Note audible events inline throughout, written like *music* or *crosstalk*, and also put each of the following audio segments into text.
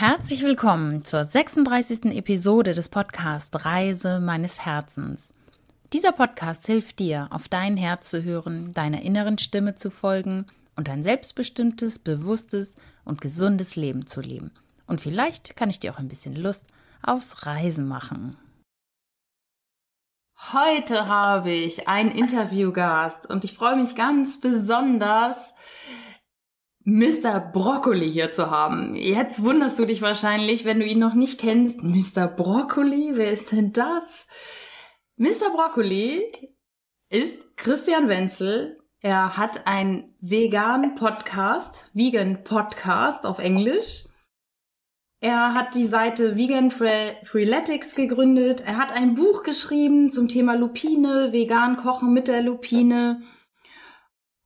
Herzlich willkommen zur 36. Episode des Podcasts Reise meines Herzens. Dieser Podcast hilft dir, auf dein Herz zu hören, deiner inneren Stimme zu folgen und ein selbstbestimmtes, bewusstes und gesundes Leben zu leben. Und vielleicht kann ich dir auch ein bisschen Lust aufs Reisen machen. Heute habe ich einen Interviewgast und ich freue mich ganz besonders, Mr. Broccoli hier zu haben. Jetzt wunderst du dich wahrscheinlich, wenn du ihn noch nicht kennst. Mr. Broccoli, wer ist denn das? Mr. Broccoli ist Christian Wenzel. Er hat einen veganen Podcast, Vegan Podcast auf Englisch. Er hat die Seite Vegan Freeletics gegründet. Er hat ein Buch geschrieben zum Thema Lupine, vegan kochen mit der Lupine.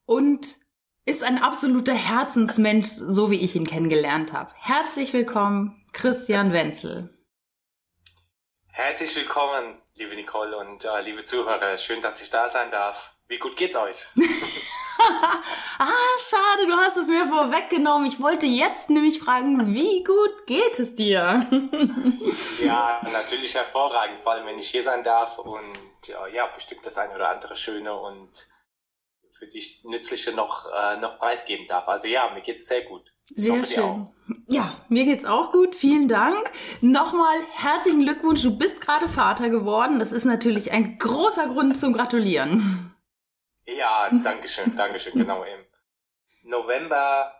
Und ist ein absoluter Herzensmensch, so wie ich ihn kennengelernt habe. Herzlich willkommen, Christian Wenzel. Herzlich willkommen, liebe Nicole und äh, liebe Zuhörer. Schön, dass ich da sein darf. Wie gut geht's euch? *laughs* ah, schade, du hast es mir vorweggenommen. Ich wollte jetzt nämlich fragen, wie gut geht es dir? *laughs* ja, natürlich hervorragend, vor allem wenn ich hier sein darf und äh, ja, bestimmt das eine oder andere Schöne und für dich Nützliche noch, äh, noch preisgeben darf. Also ja, mir geht's sehr gut. Sehr schön. Ja, mir geht's auch gut. Vielen Dank. Nochmal herzlichen Glückwunsch. Du bist gerade Vater geworden. Das ist natürlich ein großer Grund zum Gratulieren. Ja, danke schön, danke schön. Genau im November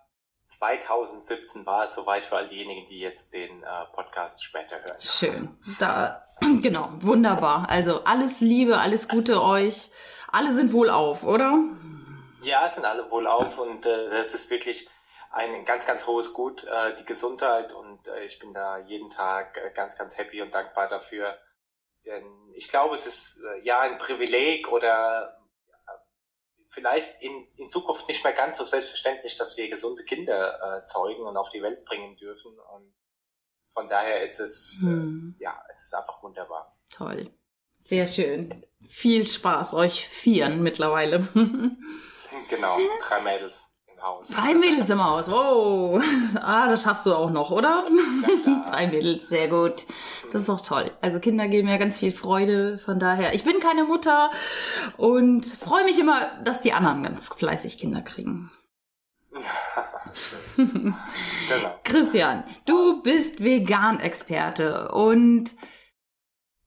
2017 war es soweit für all diejenigen, die jetzt den äh, Podcast später hören. Schön. Da, *clears throat* genau, wunderbar. Also alles Liebe, alles Gute euch. Alle sind wohl auf, oder? Ja, sind alle wohl auf und äh, das ist wirklich ein ganz, ganz hohes Gut, äh, die Gesundheit und äh, ich bin da jeden Tag äh, ganz, ganz happy und dankbar dafür. Denn ich glaube, es ist äh, ja ein Privileg oder äh, vielleicht in, in Zukunft nicht mehr ganz so selbstverständlich, dass wir gesunde Kinder äh, zeugen und auf die Welt bringen dürfen. Und von daher ist es, hm. äh, ja, es ist einfach wunderbar. Toll. Sehr schön. Viel Spaß euch vieren mittlerweile. *laughs* Genau, drei Mädels im Haus. Drei Mädels im Haus, oh. Ah, das schaffst du auch noch, oder? Ja, *laughs* drei Mädels, sehr gut. Das ist doch toll. Also Kinder geben mir ganz viel Freude, von daher. Ich bin keine Mutter und freue mich immer, dass die anderen ganz fleißig Kinder kriegen. *laughs* genau. Christian, du bist Vegan-Experte und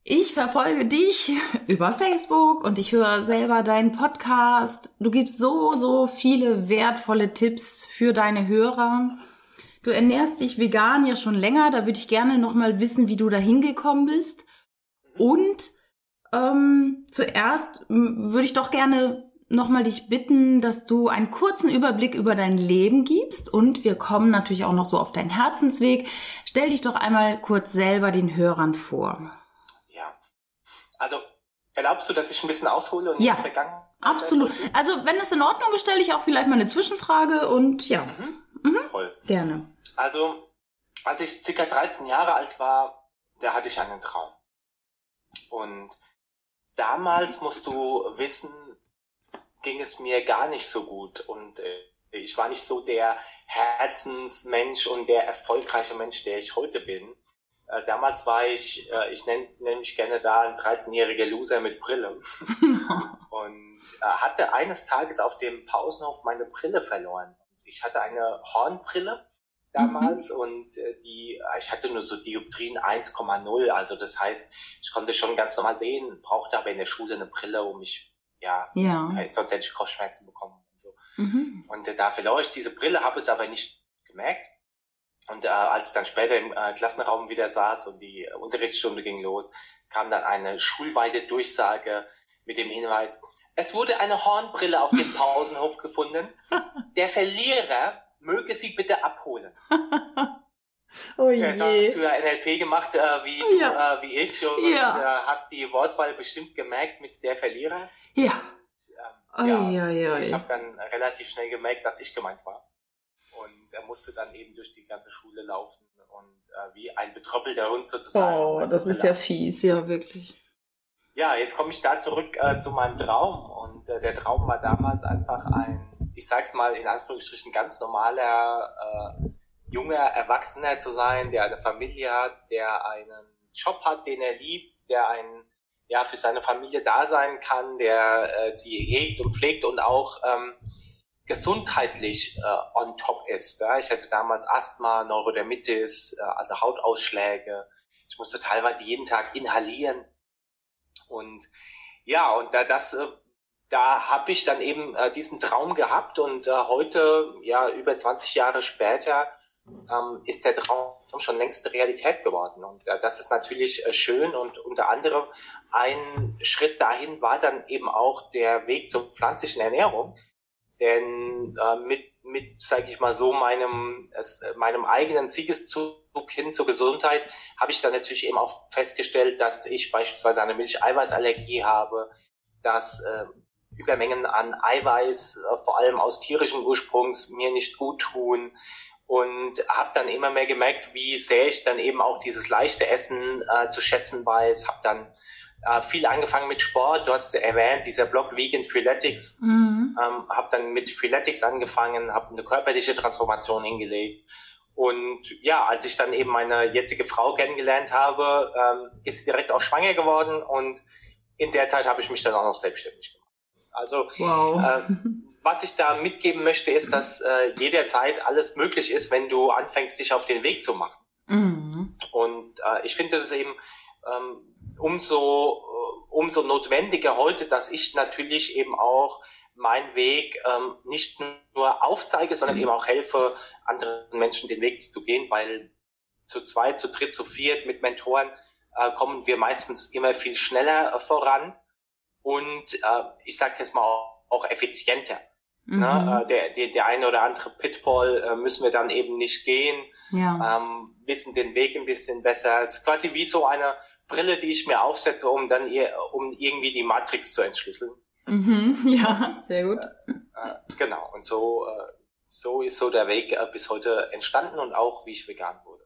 ich verfolge dich *laughs* über Facebook und ich höre selber deinen Podcast. Du gibst so, so viele wertvolle Tipps für deine Hörer. Du ernährst dich vegan ja schon länger. Da würde ich gerne nochmal wissen, wie du da hingekommen bist. Und ähm, zuerst würde ich doch gerne nochmal dich bitten, dass du einen kurzen Überblick über dein Leben gibst. Und wir kommen natürlich auch noch so auf deinen Herzensweg. Stell dich doch einmal kurz selber den Hörern vor. Also erlaubst du, dass ich ein bisschen aushole und ja, absolut. Also wenn es in Ordnung ist, stelle ich auch vielleicht mal eine Zwischenfrage und ja. Mhm. Mhm. Voll. Gerne. Also als ich circa 13 Jahre alt war, da hatte ich einen Traum. Und damals musst du wissen, ging es mir gar nicht so gut und äh, ich war nicht so der Herzensmensch und der erfolgreiche Mensch, der ich heute bin. Äh, damals war ich, äh, ich nenne nenn mich gerne da ein 13-jähriger Loser mit Brille. *laughs* und äh, hatte eines Tages auf dem Pausenhof meine Brille verloren. Ich hatte eine Hornbrille damals mhm. und äh, die, ich hatte nur so Dioptrien 1,0. Also das heißt, ich konnte schon ganz normal sehen, brauchte aber in der Schule eine Brille, um mich, ja, ja. sonst hätte ich Kopfschmerzen bekommen und so. Mhm. Und äh, da verlor ich diese Brille, habe es aber nicht gemerkt. Und äh, als ich dann später im äh, Klassenraum wieder saß und die Unterrichtsstunde ging los, kam dann eine schulweite Durchsage mit dem Hinweis, es wurde eine Hornbrille auf dem *laughs* Pausenhof gefunden. Der Verlierer möge sie bitte abholen. *laughs* oh je. Jetzt hast du ja NLP gemacht, äh, wie, du, ja. äh, wie ich, und ja. äh, hast die Wortwahl bestimmt gemerkt mit der Verlierer. Ja. Ähm, ja, ja, ja, ich habe dann relativ schnell gemerkt, dass ich gemeint war. Er musste dann eben durch die ganze Schule laufen und äh, wie ein betröppelter Hund sozusagen. Oh, das ist ja fies, ja, wirklich. Ja, jetzt komme ich da zurück äh, zu meinem Traum. Und äh, der Traum war damals einfach ein, ich sag's mal in Anführungsstrichen, ganz normaler äh, junger Erwachsener zu sein, der eine Familie hat, der einen Job hat, den er liebt, der ein ja für seine Familie da sein kann, der äh, sie hegt und pflegt und auch ähm, gesundheitlich äh, on top ist. Ja? Ich hatte damals Asthma, Neurodermitis, äh, also Hautausschläge. Ich musste teilweise jeden Tag inhalieren. Und ja, und da das äh, da habe ich dann eben äh, diesen Traum gehabt und äh, heute, ja, über 20 Jahre später, ähm, ist der Traum schon längst Realität geworden. Und äh, das ist natürlich äh, schön und unter anderem ein Schritt dahin war dann eben auch der Weg zur pflanzlichen Ernährung, denn äh, mit, mit sage ich mal so, meinem, es, meinem eigenen Siegeszug hin zur Gesundheit habe ich dann natürlich eben auch festgestellt, dass ich beispielsweise eine Milcheiweißallergie habe, dass äh, Übermengen an Eiweiß, äh, vor allem aus tierischem Ursprungs, mir nicht gut tun. Und habe dann immer mehr gemerkt, wie sehr ich dann eben auch dieses leichte Essen äh, zu schätzen weiß. Habe dann äh, viel angefangen mit Sport. Du hast erwähnt, dieser Blog Vegan Freeletics. Mhm. Ähm, habe dann mit Freeletics angefangen, habe eine körperliche Transformation hingelegt. Und ja, als ich dann eben meine jetzige Frau kennengelernt habe, ähm, ist sie direkt auch schwanger geworden und in der Zeit habe ich mich dann auch noch selbstständig gemacht. Also wow. äh, was ich da mitgeben möchte, ist, dass äh, jederzeit alles möglich ist, wenn du anfängst, dich auf den Weg zu machen. Mhm. Und äh, ich finde das eben ähm, umso, äh, umso notwendiger heute, dass ich natürlich eben auch meinen Weg ähm, nicht nur aufzeige, sondern mhm. eben auch helfe, anderen Menschen den Weg zu gehen, weil zu zweit, zu dritt, zu viert mit Mentoren äh, kommen wir meistens immer viel schneller äh, voran und äh, ich sage jetzt mal auch, auch effizienter. Mhm. Ne? Der, der, der eine oder andere Pitfall äh, müssen wir dann eben nicht gehen, ja. ähm, wissen den Weg ein bisschen besser. Es ist quasi wie so eine Brille, die ich mir aufsetze, um dann ihr, um irgendwie die Matrix zu entschlüsseln. Mhm, *laughs* ja, sehr gut. Äh, äh, genau, und so, äh, so ist so der Weg bis heute entstanden und auch, wie ich vegan wurde.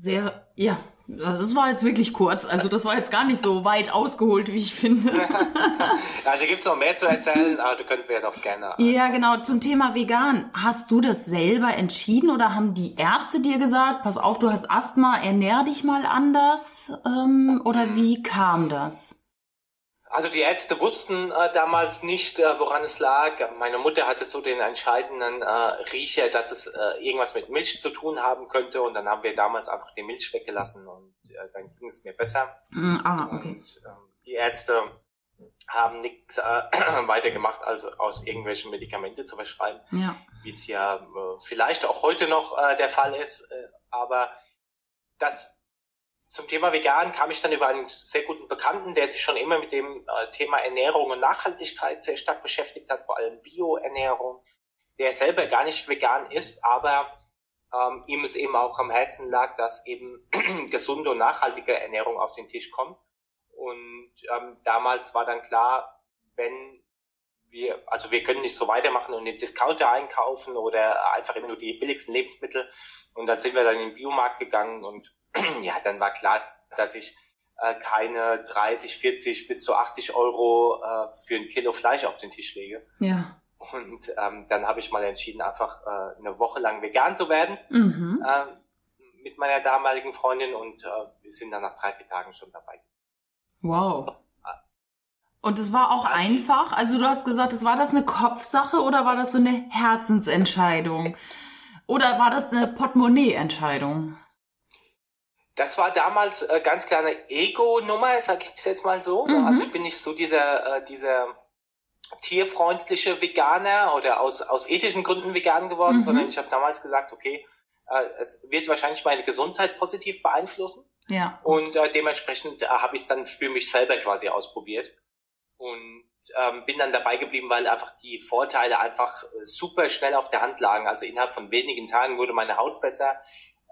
Sehr, ja, das war jetzt wirklich kurz. Also das war jetzt gar nicht so weit ausgeholt, wie ich finde. *laughs* also gibt es noch mehr zu erzählen, aber du könntest ja doch gerne. Ja, genau. Zum Thema vegan. Hast du das selber entschieden oder haben die Ärzte dir gesagt, pass auf, du hast Asthma, ernähr dich mal anders? Ähm, oder wie kam das? Also die Ärzte wussten äh, damals nicht, äh, woran es lag. Meine Mutter hatte so den entscheidenden äh, Riecher, dass es äh, irgendwas mit Milch zu tun haben könnte. Und dann haben wir damals einfach die Milch weggelassen und äh, dann ging es mir besser. Mm, ah, okay. Und, ähm, die Ärzte haben nichts äh, *clears throat* weiter gemacht, als aus irgendwelchen Medikamente zu verschreiben, ja. wie es ja vielleicht auch heute noch der Fall ist. Aber das zum Thema vegan kam ich dann über einen sehr guten Bekannten, der sich schon immer mit dem äh, Thema Ernährung und Nachhaltigkeit sehr stark beschäftigt hat, vor allem Bioernährung, der selber gar nicht vegan ist, aber ähm, ihm es eben auch am Herzen lag, dass eben *clears throat* gesunde und nachhaltige Ernährung auf den Tisch kommt. Und ähm, damals war dann klar, wenn wir, also wir können nicht so weitermachen und im Discounter einkaufen oder einfach immer nur die billigsten Lebensmittel. Und dann sind wir dann in den Biomarkt gegangen und *clears throat* ja, dann war klar, dass ich äh, keine 30, 40 bis zu 80 Euro äh, für ein Kilo Fleisch auf den Tisch lege. Ja. Und ähm, dann habe ich mal entschieden, einfach äh, eine Woche lang vegan zu werden mhm. äh, mit meiner damaligen Freundin und äh, wir sind dann nach drei, vier Tagen schon dabei. Wow. Und es war auch einfach. Also du hast gesagt, es war das eine Kopfsache oder war das so eine Herzensentscheidung? Oder war das eine Portemonnaie-Entscheidung? Das war damals äh, ganz klar eine Ego-Nummer, sag ich jetzt mal so. Mhm. Also ich bin nicht so dieser, äh, dieser tierfreundliche Veganer oder aus, aus ethischen Gründen vegan geworden, mhm. sondern ich habe damals gesagt, okay, äh, es wird wahrscheinlich meine Gesundheit positiv beeinflussen. Ja. Und äh, dementsprechend äh, habe ich es dann für mich selber quasi ausprobiert. Und ähm, bin dann dabei geblieben, weil einfach die Vorteile einfach super schnell auf der Hand lagen. Also innerhalb von wenigen Tagen wurde meine Haut besser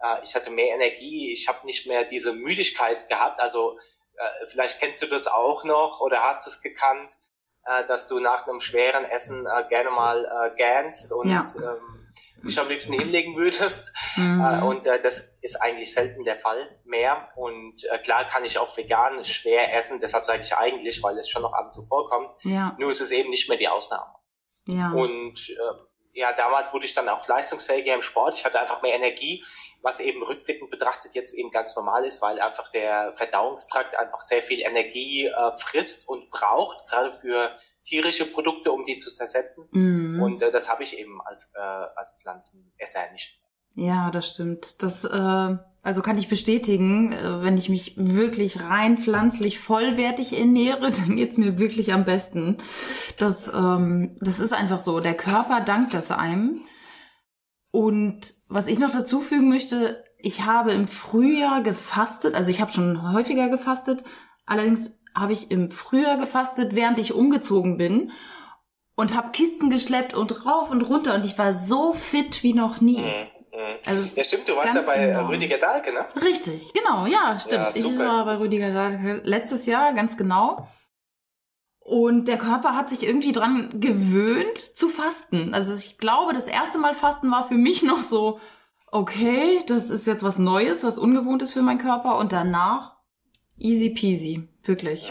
äh, ich hatte mehr Energie, ich habe nicht mehr diese Müdigkeit gehabt. Also äh, vielleicht kennst du das auch noch oder hast es gekannt, äh, dass du nach einem schweren Essen gerne mal äh, gähnst und ja. ähm, dich am liebsten hinlegen würdest. Mhm. Und das ist eigentlich selten der Fall mehr. Und klar kann ich auch vegan schwer essen, deshalb sage ich eigentlich, weil es schon noch ab und zu vorkommt. Ja. Nur ist es eben nicht mehr die Ausnahme. Ja. Und äh, ja, damals wurde ich dann auch leistungsfähiger im Sport. Ich hatte einfach mehr Energie, was eben rückblickend betrachtet jetzt eben ganz normal ist, weil einfach der Verdauungstrakt einfach sehr viel Energie äh, frisst und braucht, gerade für tierische Produkte, um die zu zersetzen. Mhm. Und äh, das habe ich eben als, äh, als Pflanzenesser nicht. Ja, das stimmt. Das äh, also kann ich bestätigen, äh, wenn ich mich wirklich rein pflanzlich vollwertig ernähre, *laughs* dann geht's mir wirklich am besten. Das, ähm, das ist einfach so. Der Körper dankt das einem. Und was ich noch dazu fügen möchte, ich habe im Frühjahr gefastet, also ich habe schon häufiger gefastet, allerdings habe ich im Frühjahr gefastet, während ich umgezogen bin und habe Kisten geschleppt und rauf und runter und ich war so fit wie noch nie. Mhm. Also ja, stimmt, du warst ja bei enorm. Rüdiger Dahlke, ne? Richtig, genau, ja, stimmt. Ja, ich war bei Rüdiger Dahlke letztes Jahr, ganz genau. Und der Körper hat sich irgendwie dran gewöhnt zu fasten. Also ich glaube, das erste Mal Fasten war für mich noch so, okay, das ist jetzt was Neues, was Ungewohntes für meinen Körper. Und danach easy peasy, wirklich.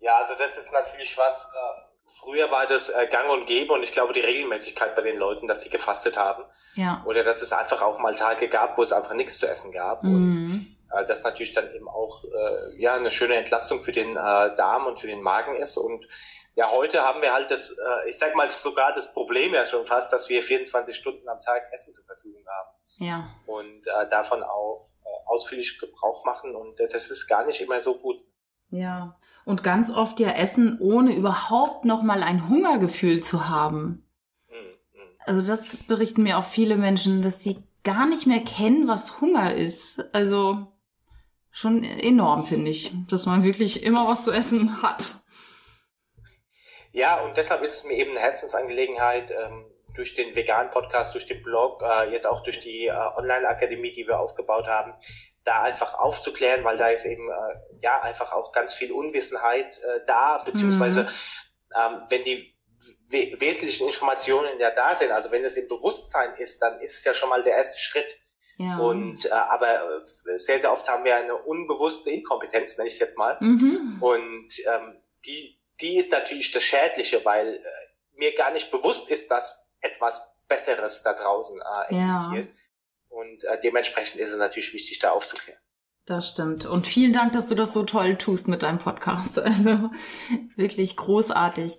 Ja, also das ist natürlich was, äh, Früher war das äh, gang und gäbe und ich glaube die Regelmäßigkeit bei den Leuten, dass sie gefastet haben. Ja. Oder dass es einfach auch mal Tage gab, wo es einfach nichts zu essen gab. Mhm. Und äh, das natürlich dann eben auch äh, ja eine schöne Entlastung für den äh, Darm und für den Magen ist. Und ja, heute haben wir halt das, äh, ich sag mal sogar das Problem ja schon fast, dass wir 24 Stunden am Tag Essen zur Verfügung haben. Ja. Und äh, davon auch äh, ausführlich Gebrauch machen. Und äh, das ist gar nicht immer so gut. Ja, und ganz oft ja essen, ohne überhaupt noch mal ein Hungergefühl zu haben. Also das berichten mir auch viele Menschen, dass sie gar nicht mehr kennen, was Hunger ist. Also schon enorm, finde ich, dass man wirklich immer was zu essen hat. Ja, und deshalb ist es mir eben eine Herzensangelegenheit, ähm, durch den veganen Podcast, durch den Blog, äh, jetzt auch durch die äh, Online-Akademie, die wir aufgebaut haben, da einfach aufzuklären, weil da ist eben äh, ja einfach auch ganz viel Unwissenheit äh, da, beziehungsweise mhm. ähm, wenn die we wesentlichen Informationen ja da sind, also wenn es im Bewusstsein ist, dann ist es ja schon mal der erste Schritt. Ja. Und äh, aber äh, sehr, sehr oft haben wir eine unbewusste Inkompetenz, nenne ich es jetzt mal. Mhm. Und ähm, die, die ist natürlich das Schädliche, weil äh, mir gar nicht bewusst ist, dass etwas Besseres da draußen äh, existiert. Ja. Und äh, dementsprechend ist es natürlich wichtig, da aufzuklären. Das stimmt. Und vielen Dank, dass du das so toll tust mit deinem Podcast. *laughs* Also wirklich großartig.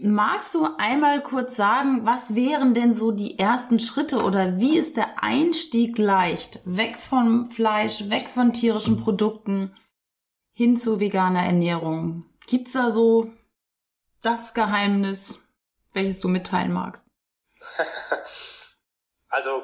Magst du einmal kurz sagen, was wären denn so die ersten Schritte oder wie ist der Einstieg leicht? Weg vom Fleisch, weg von tierischen Produkten hin zu veganer Ernährung. Gibt's da so das Geheimnis, welches du mitteilen magst? *laughs* also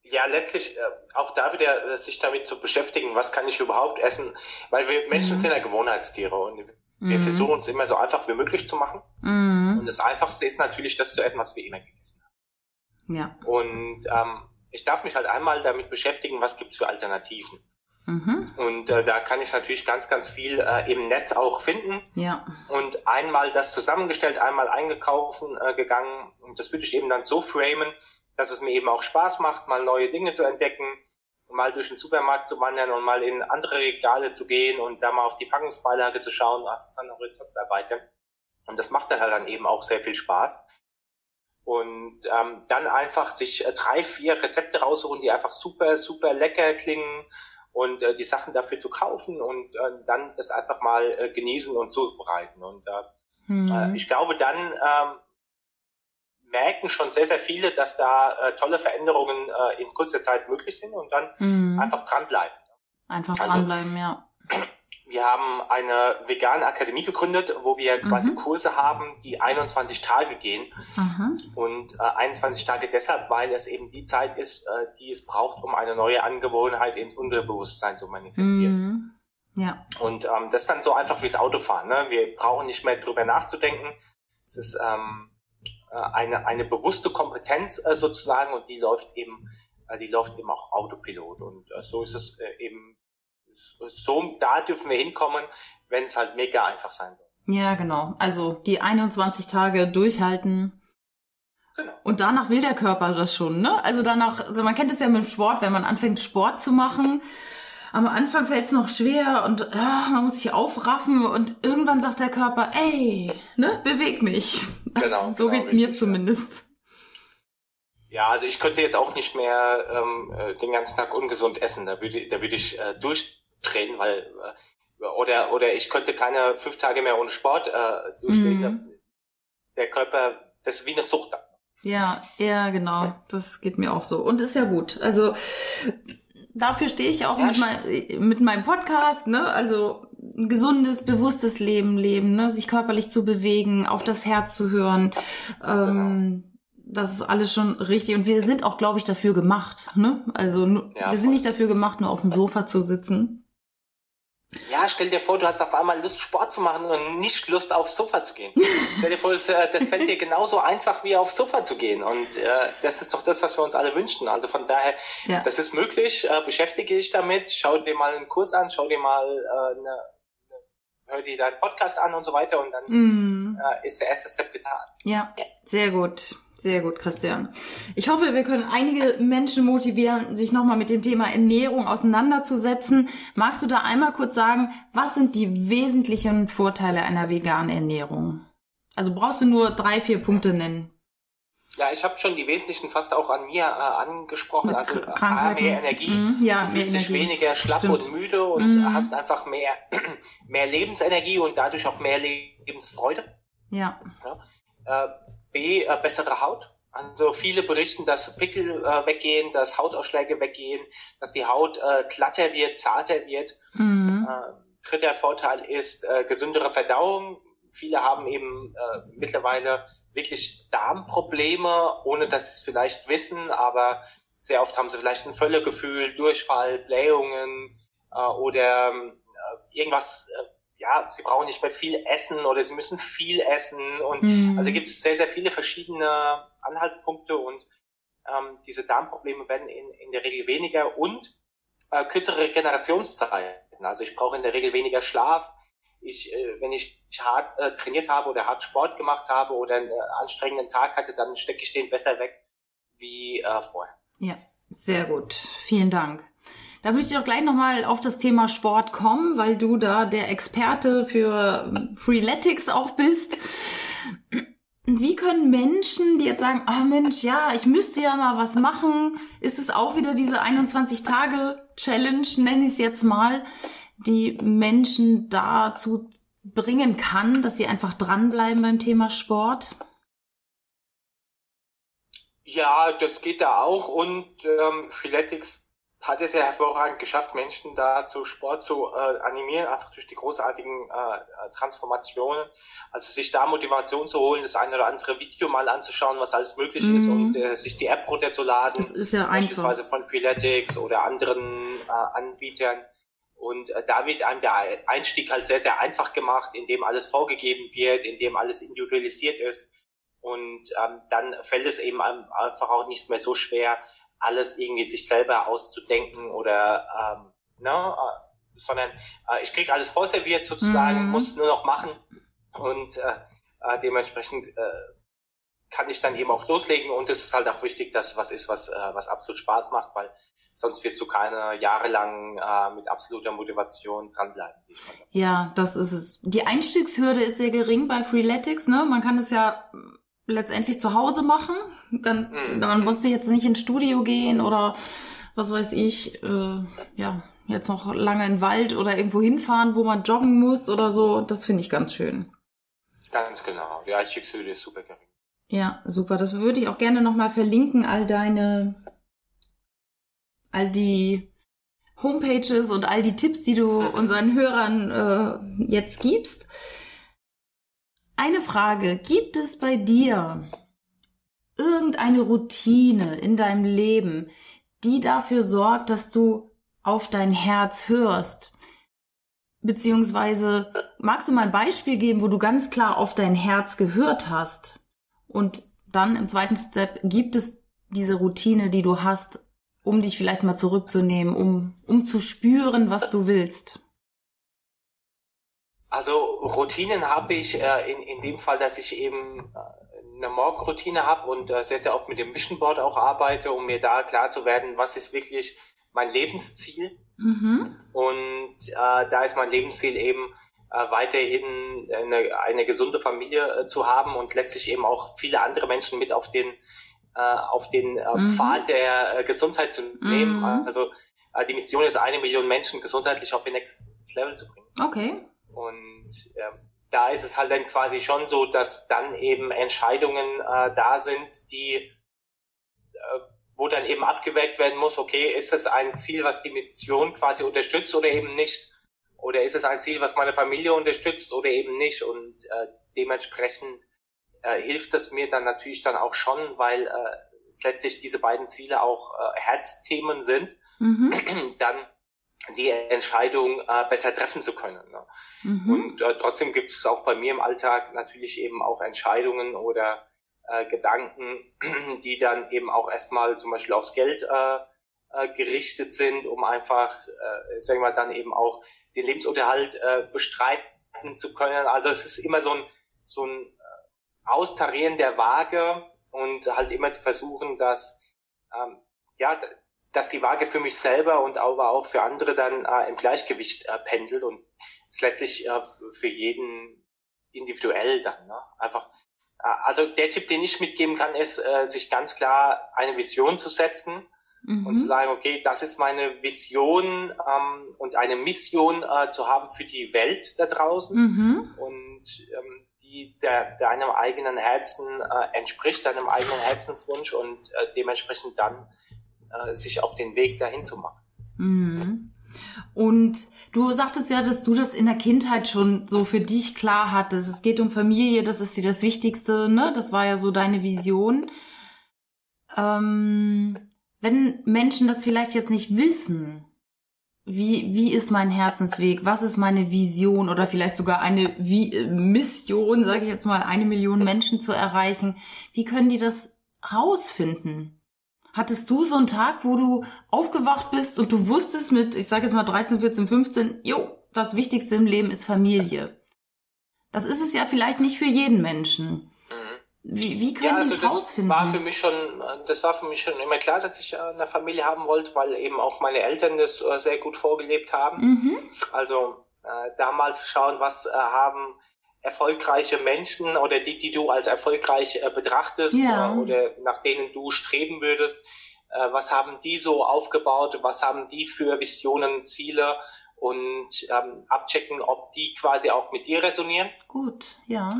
ja, letztlich äh, auch da wieder äh, sich damit zu beschäftigen, was kann ich überhaupt essen, weil wir Menschen mhm. sind ja Gewohnheitstiere und wir mhm. versuchen es immer so einfach wie möglich zu machen. Mhm. Und das Einfachste ist natürlich das zu essen, was wir immer gegessen haben. Ja. Und ähm, ich darf mich halt einmal damit beschäftigen, was gibt's für Alternativen. Mhm. Und äh, da kann ich natürlich ganz, ganz viel äh, im Netz auch finden. Ja. Und einmal das zusammengestellt, einmal eingekauft äh, gegangen. Und das würde ich eben dann so framen, dass es mir eben auch Spaß macht, mal neue Dinge zu entdecken, mal durch den Supermarkt zu wandern und mal in andere Regale zu gehen und da mal auf die Packungsbeilage zu schauen und einfach seinen Horizont zu erweitern. Und das macht dann halt dann eben auch sehr viel Spaß. Und ähm, dann einfach sich äh, drei, vier Rezepte raussuchen, die einfach super, super lecker klingen und äh, die Sachen dafür zu kaufen und äh, dann das einfach mal äh, genießen und zubereiten. Und äh, mhm. äh, ich glaube, dann ähm, merken schon sehr, sehr viele, dass da äh, tolle Veränderungen äh, in kurzer Zeit möglich sind und dann mhm. einfach dranbleiben. Einfach also, dranbleiben, ja. Wir haben eine vegane Akademie gegründet, wo wir mhm. quasi Kurse haben, die 21 Tage gehen. Mhm. Und äh, 21 Tage deshalb, weil es eben die Zeit ist, äh, die es braucht, um eine neue Angewohnheit ins Unterbewusstsein zu manifestieren. Mhm. Ja. Und ähm, das ist dann so einfach wie das Autofahren. Ne? Wir brauchen nicht mehr drüber nachzudenken. Es ist ähm, äh, eine, eine bewusste Kompetenz äh, sozusagen und die läuft eben, äh, die läuft eben auch Autopilot. Und so ist es eben, so, da dürfen wir hinkommen, wenn es halt mega einfach sein soll. Ja, genau. Also die 21 Tage durchhalten. Genau. Und danach will der Körper das schon, ne? Also danach, also man kennt es ja mit dem Sport, wenn man anfängt Sport zu machen, am Anfang fällt es noch schwer und ja, man muss sich aufraffen und irgendwann sagt der Körper, ey, ne, beweg mich. Genau. *laughs* so genau, geht's richtig, mir zumindest. Ja, also ich könnte jetzt auch nicht mehr ähm, äh, den ganzen Tag ungesund essen. Da würde, da würde ich äh, durchdrehen, weil äh, oder oder ich könnte keine fünf Tage mehr ohne Sport äh, durchlegen. Mhm. Der Körper, das ist wie eine Sucht. Ja, ja, genau. Das geht mir auch so. Und ist ja gut. Also dafür stehe ich auch ja, mit, mein, mit meinem Podcast, ne? Also ein gesundes, bewusstes Leben leben, ne? sich körperlich zu bewegen, auf das Herz zu hören. Ähm, das ist alles schon richtig. Und wir sind auch, glaube ich, dafür gemacht. Ne? Also ja, wir sind nicht dafür gemacht, nur auf dem Sofa zu sitzen. Ja, stell dir vor, du hast auf einmal Lust, Sport zu machen und nicht Lust, aufs Sofa zu gehen. *laughs* stell dir vor, das, äh, das fällt dir genauso einfach, wie aufs Sofa zu gehen. Und äh, das ist doch das, was wir uns alle wünschen. Also von daher, ja. das ist möglich. Äh, beschäftige dich damit. Schau dir mal einen Kurs an. Schau dir mal äh, eine, hör dir deinen Podcast an und so weiter. Und dann mm. äh, ist der erste Step getan. Ja, sehr gut. Sehr gut, Christian. Ich hoffe, wir können einige Menschen motivieren, sich nochmal mit dem Thema Ernährung auseinanderzusetzen. Magst du da einmal kurz sagen, was sind die wesentlichen Vorteile einer veganen Ernährung? Also brauchst du nur drei, vier Punkte nennen. Ja, ich habe schon die wesentlichen fast auch an mir äh, angesprochen. Mit also äh, mehr Energie, mhm, ja, du fühlst dich weniger schlapp Stimmt. und müde und mhm. hast einfach mehr, *clears throat* mehr Lebensenergie und dadurch auch mehr Lebensfreude. Ja. ja. Äh, B, äh, bessere Haut. Also viele berichten, dass Pickel äh, weggehen, dass Hautausschläge weggehen, dass die Haut äh, glatter wird, zarter wird. Mhm. Äh, dritter Vorteil ist äh, gesündere Verdauung. Viele haben eben äh, mittlerweile wirklich Darmprobleme, ohne dass sie es vielleicht wissen, aber sehr oft haben sie vielleicht ein Völlegefühl, Durchfall, Blähungen äh, oder äh, irgendwas äh, ja, sie brauchen nicht mehr viel essen oder sie müssen viel essen. Und mhm. also gibt es sehr, sehr viele verschiedene Anhaltspunkte und ähm, diese Darmprobleme werden in, in der Regel weniger und äh, kürzere Regenerationszeiten. Also ich brauche in der Regel weniger Schlaf. Ich, äh, wenn ich hart äh, trainiert habe oder hart Sport gemacht habe oder einen äh, anstrengenden Tag hatte, dann stecke ich den besser weg wie äh, vorher. Ja, sehr gut. Vielen Dank. Da möchte ich auch gleich nochmal auf das Thema Sport kommen, weil du da der Experte für Freeletics auch bist. Wie können Menschen, die jetzt sagen, ah oh Mensch, ja, ich müsste ja mal was machen, ist es auch wieder diese 21-Tage-Challenge, nenne ich es jetzt mal, die Menschen dazu bringen kann, dass sie einfach dranbleiben beim Thema Sport? Ja, das geht da auch und ähm, Freeletics hat es ja hervorragend geschafft, Menschen da zu Sport zu äh, animieren, einfach durch die großartigen äh, äh, Transformationen. Also sich da Motivation zu holen, das eine oder andere Video mal anzuschauen, was alles möglich mhm. ist und äh, sich die App runterzuladen. Das ist ja beispielsweise einfach. von Freeletics oder anderen äh, Anbietern. Und äh, da wird einem der Einstieg halt sehr, sehr einfach gemacht, indem alles vorgegeben wird, indem alles individualisiert ist. Und ähm, dann fällt es eben einfach auch nicht mehr so schwer, alles irgendwie sich selber auszudenken oder ähm, ne, äh, sondern äh, ich krieg alles vorserviert sozusagen, mhm. muss nur noch machen und äh, äh, dementsprechend äh, kann ich dann eben auch loslegen und es ist halt auch wichtig, dass was ist, was, äh, was absolut Spaß macht, weil sonst wirst du keine jahrelang äh, mit absoluter Motivation dranbleiben. Ja, das ist es. Die Einstiegshürde ist sehr gering bei Freeletics, ne? Man kann es ja letztendlich zu Hause machen. Dann, mhm. Man musste jetzt nicht ins Studio gehen oder was weiß ich, äh, ja, jetzt noch lange in den Wald oder irgendwo hinfahren, wo man joggen muss oder so. Das finde ich ganz schön. Ganz genau. Die Einstiegshürde ist super gering. Ja, super. Das würde ich auch gerne nochmal verlinken, all deine, all die Homepages und all die Tipps, die du mhm. unseren Hörern äh, jetzt gibst. Eine Frage. Gibt es bei dir irgendeine Routine in deinem Leben, die dafür sorgt, dass du auf dein Herz hörst? Beziehungsweise magst du mal ein Beispiel geben, wo du ganz klar auf dein Herz gehört hast? Und dann im zweiten Step gibt es diese Routine, die du hast, um dich vielleicht mal zurückzunehmen, um, um zu spüren, was du willst. Also Routinen habe ich äh, in, in dem Fall, dass ich eben äh, eine Morgenroutine habe und äh, sehr, sehr oft mit dem Vision Board auch arbeite, um mir da klar zu werden, was ist wirklich mein Lebensziel. Mhm. Und äh, da ist mein Lebensziel eben, äh, weiterhin eine, eine gesunde Familie äh, zu haben und letztlich eben auch viele andere Menschen mit auf den äh, auf den äh, mhm. Pfad der äh, Gesundheit zu nehmen. Mhm. Also äh, die Mission ist, eine Million Menschen gesundheitlich auf ihr nächstes Level zu bringen. Okay. Und äh, da ist es halt dann quasi schon so, dass dann eben Entscheidungen äh, da sind, die äh, wo dann eben abgewägt werden muss, okay, ist das ein Ziel, was die Mission quasi unterstützt oder eben nicht? Oder ist es ein Ziel, was meine Familie unterstützt oder eben nicht? Und äh, dementsprechend äh, hilft das mir dann natürlich dann auch schon, weil äh, letztlich diese beiden Ziele auch äh, Herzthemen sind, mhm. *clears throat* dann die Entscheidung äh, besser treffen zu können. Ne? Mhm. Und äh, trotzdem gibt es auch bei mir im Alltag natürlich eben auch Entscheidungen oder äh, Gedanken, *clears throat* die dann eben auch erstmal zum Beispiel aufs Geld äh, äh, gerichtet sind, um einfach, äh, sagen wir mal, dann eben auch den Lebensunterhalt äh, bestreiten zu können. Also es ist immer so ein, so ein Austarieren der Waage und halt immer zu versuchen, dass, ähm, ja, dass die Waage für mich selber und aber auch für andere dann äh, im Gleichgewicht äh, pendelt und es letztlich äh, für jeden individuell dann. Ne? Einfach, äh, also der Tipp, den ich mitgeben kann, ist, äh, sich ganz klar eine Vision zu setzen mhm. und zu sagen, okay, das ist meine Vision ähm, und eine Mission äh, zu haben für die Welt da draußen mhm. und ähm, die der, deinem eigenen Herzen äh, entspricht, deinem eigenen Herzenswunsch und äh, dementsprechend dann äh, sich auf den Weg dahin zu machen. Mhm. Und du sagtest ja, dass du das in der Kindheit schon so für dich klar hattest. Es geht um Familie, das ist dir das Wichtigste, ne? Das war ja so deine Vision. Ähm, wenn Menschen das vielleicht jetzt nicht wissen, wie, wie ist mein Herzensweg? Was ist meine Vision oder vielleicht sogar eine wie, äh, Mission, sage ich jetzt mal, eine Million Menschen zu erreichen? Wie können die das rausfinden? Hattest du so einen Tag, wo du aufgewacht bist und du wusstest mit, ich sage jetzt mal 13, 14, 15, jo, das Wichtigste im Leben ist Familie. Das ist es ja vielleicht nicht für jeden Menschen. Wie, wie können ja, also die es rausfinden? War für mich schon, das war für mich schon immer klar, dass ich eine Familie haben wollte, weil eben auch meine Eltern das äh, sehr gut vorgelebt haben. Mhm. Also äh, da mal zu schauen, was äh, haben erfolgreiche Menschen oder die, die du als erfolgreich äh, betrachtest ja. äh, oder nach denen du streben würdest, äh, was haben die so aufgebaut, was haben die für Visionen, Ziele und ähm, abchecken, ob die quasi auch mit dir resonieren. Gut, ja.